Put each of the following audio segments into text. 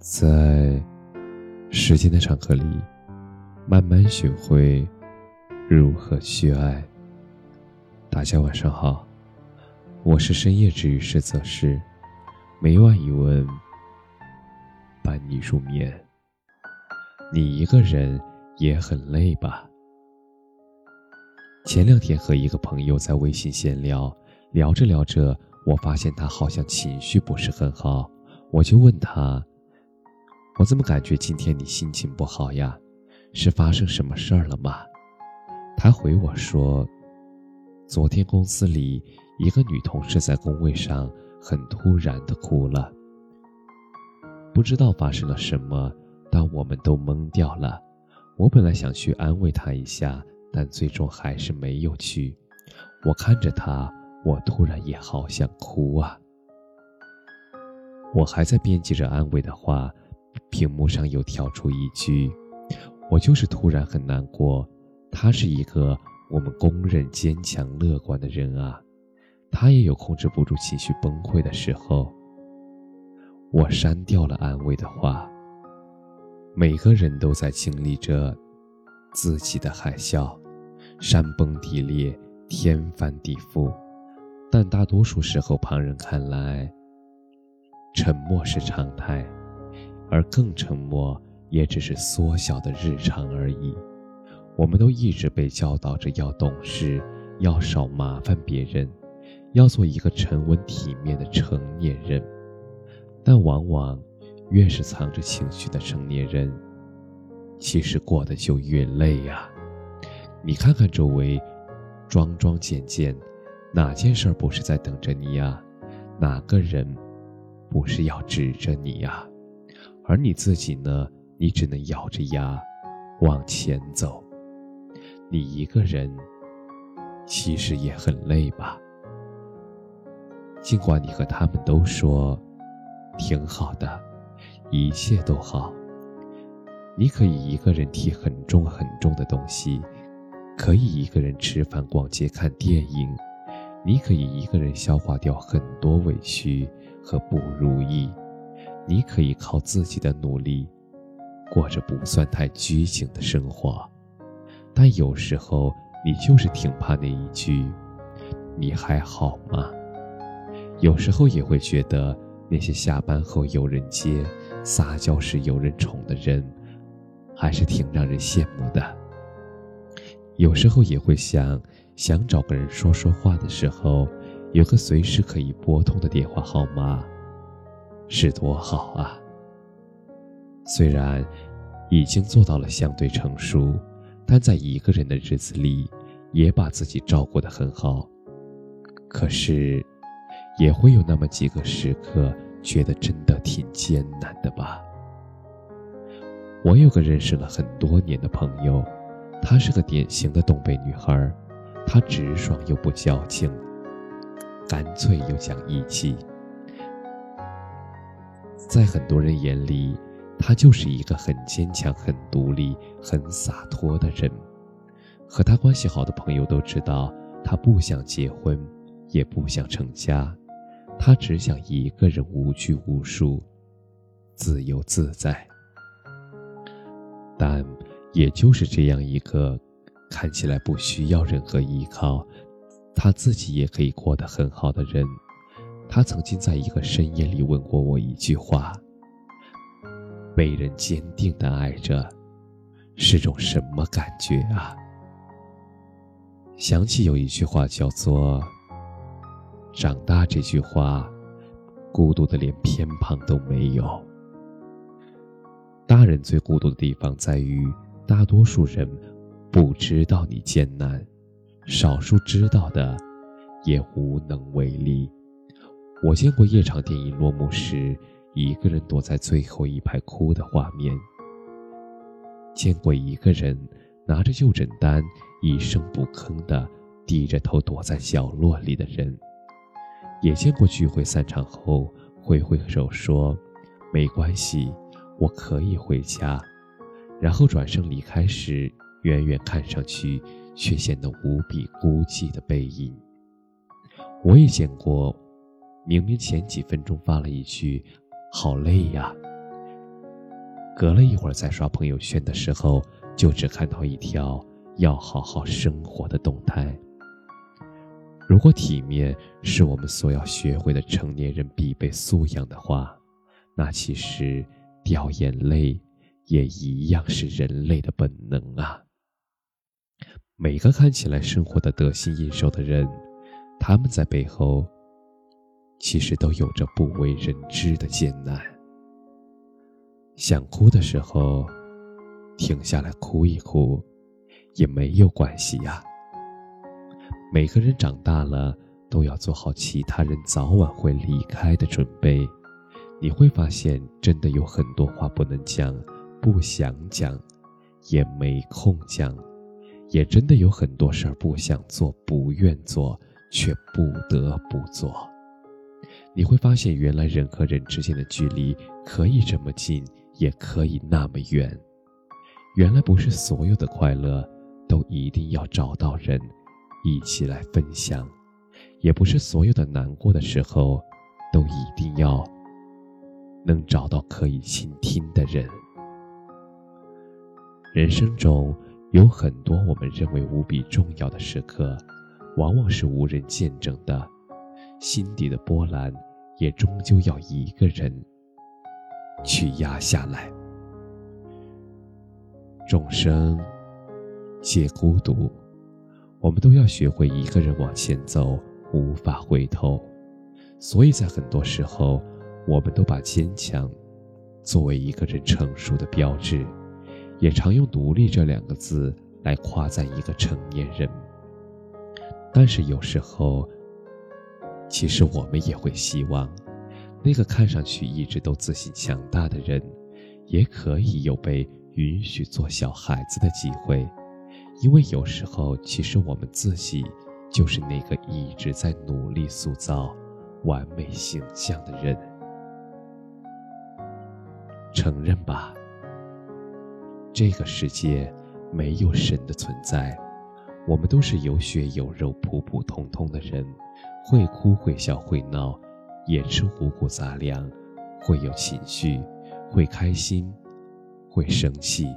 在时间的长河里，慢慢学会如何去爱。大家晚上好，我是深夜治愈师泽师，每晚一问，伴你入眠。你一个人也很累吧？前两天和一个朋友在微信闲聊，聊着聊着，我发现他好像情绪不是很好，我就问他。我怎么感觉今天你心情不好呀？是发生什么事儿了吗？他回我说：“昨天公司里一个女同事在工位上很突然的哭了，不知道发生了什么，但我们都懵掉了。我本来想去安慰她一下，但最终还是没有去。我看着她，我突然也好想哭啊！我还在编辑着安慰的话。”屏幕上又跳出一句：“我就是突然很难过。”他是一个我们公认坚强乐观的人啊，他也有控制不住情绪崩溃的时候。我删掉了安慰的话。每个人都在经历着自己的海啸，山崩地裂，天翻地覆，但大多数时候，旁人看来，沉默是常态。而更沉默，也只是缩小的日常而已。我们都一直被教导着要懂事，要少麻烦别人，要做一个沉稳体面的成年人。但往往，越是藏着情绪的成年人，其实过得就越累呀。你看看周围，桩桩件件，哪件事不是在等着你呀？哪个人，不是要指着你呀？而你自己呢？你只能咬着牙往前走。你一个人其实也很累吧？尽管你和他们都说挺好的，一切都好。你可以一个人提很重很重的东西，可以一个人吃饭、逛街、看电影，你可以一个人消化掉很多委屈和不如意。你可以靠自己的努力，过着不算太拘谨的生活，但有时候你就是挺怕那一句“你还好吗”。有时候也会觉得那些下班后有人接、撒娇时有人宠的人，还是挺让人羡慕的。有时候也会想，想找个人说说话的时候，有个随时可以拨通的电话号码。是多好啊！虽然已经做到了相对成熟，但在一个人的日子里，也把自己照顾得很好。可是，也会有那么几个时刻，觉得真的挺艰难的吧？我有个认识了很多年的朋友，她是个典型的东北女孩，她直爽又不矫情，干脆又讲义气。在很多人眼里，他就是一个很坚强、很独立、很洒脱的人。和他关系好的朋友都知道，他不想结婚，也不想成家，他只想一个人无拘无束、自由自在。但也就是这样一个看起来不需要任何依靠，他自己也可以过得很好的人。他曾经在一个深夜里问过我一句话：“被人坚定的爱着，是种什么感觉啊？”想起有一句话叫做：“长大这句话，孤独的连偏旁都没有。”大人最孤独的地方在于，大多数人不知道你艰难，少数知道的，也无能为力。我见过夜场电影落幕时，一个人躲在最后一排哭的画面；见过一个人拿着就诊单一声不吭的低着头躲在角落里的人；也见过聚会散场后挥挥手说“没关系，我可以回家”，然后转身离开时，远远看上去却显得无比孤寂的背影。我也见过。明明前几分钟发了一句“好累呀”，隔了一会儿再刷朋友圈的时候，就只看到一条要好好生活的动态。如果体面是我们所要学会的成年人必备素养的话，那其实掉眼泪也一样是人类的本能啊。每个看起来生活的得心应手的人，他们在背后其实都有着不为人知的艰难。想哭的时候，停下来哭一哭，也没有关系呀。每个人长大了，都要做好其他人早晚会离开的准备。你会发现，真的有很多话不能讲，不想讲，也没空讲。也真的有很多事儿不想做、不愿做，却不得不做。你会发现，原来人和人之间的距离可以这么近，也可以那么远。原来不是所有的快乐都一定要找到人一起来分享，也不是所有的难过的时候都一定要能找到可以倾听的人。人生中。有很多我们认为无比重要的时刻，往往是无人见证的，心底的波澜也终究要一个人去压下来。众生皆孤独，我们都要学会一个人往前走，无法回头。所以在很多时候，我们都把坚强作为一个人成熟的标志。也常用“独立”这两个字来夸赞一个成年人，但是有时候，其实我们也会希望，那个看上去一直都自信强大的人，也可以有被允许做小孩子的机会，因为有时候，其实我们自己就是那个一直在努力塑造完美形象的人，承认吧。这个世界没有神的存在，我们都是有血有肉、普普通通的人，会哭会笑会闹，也吃五谷杂粮，会有情绪，会开心，会生气，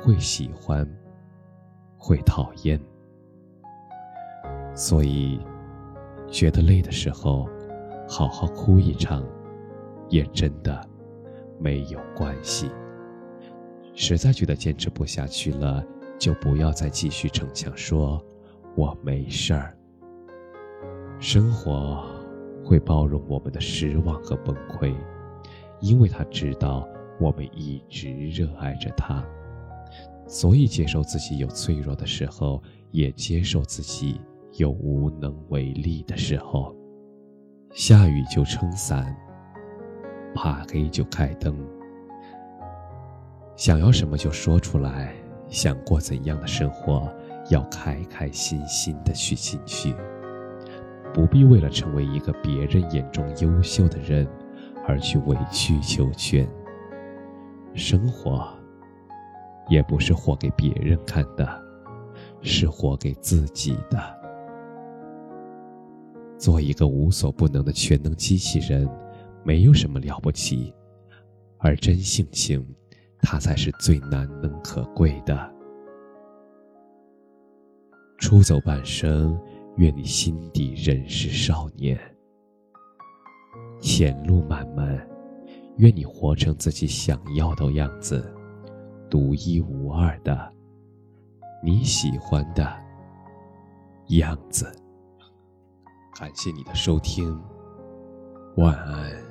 会喜欢，会讨厌。所以，觉得累的时候，好好哭一场，也真的没有关系。实在觉得坚持不下去了，就不要再继续逞强，说我没事儿。生活会包容我们的失望和崩溃，因为他知道我们一直热爱着他，所以接受自己有脆弱的时候，也接受自己有无能为力的时候。下雨就撑伞，怕黑就开灯。想要什么就说出来，想过怎样的生活，要开开心心的去进去，不必为了成为一个别人眼中优秀的人而去委曲求全。生活，也不是活给别人看的，是活给自己的。做一个无所不能的全能机器人，没有什么了不起，而真性情。它才是最难能可贵的。出走半生，愿你心底仍是少年；前路漫漫，愿你活成自己想要的样子，独一无二的，你喜欢的样子。感谢你的收听，晚安。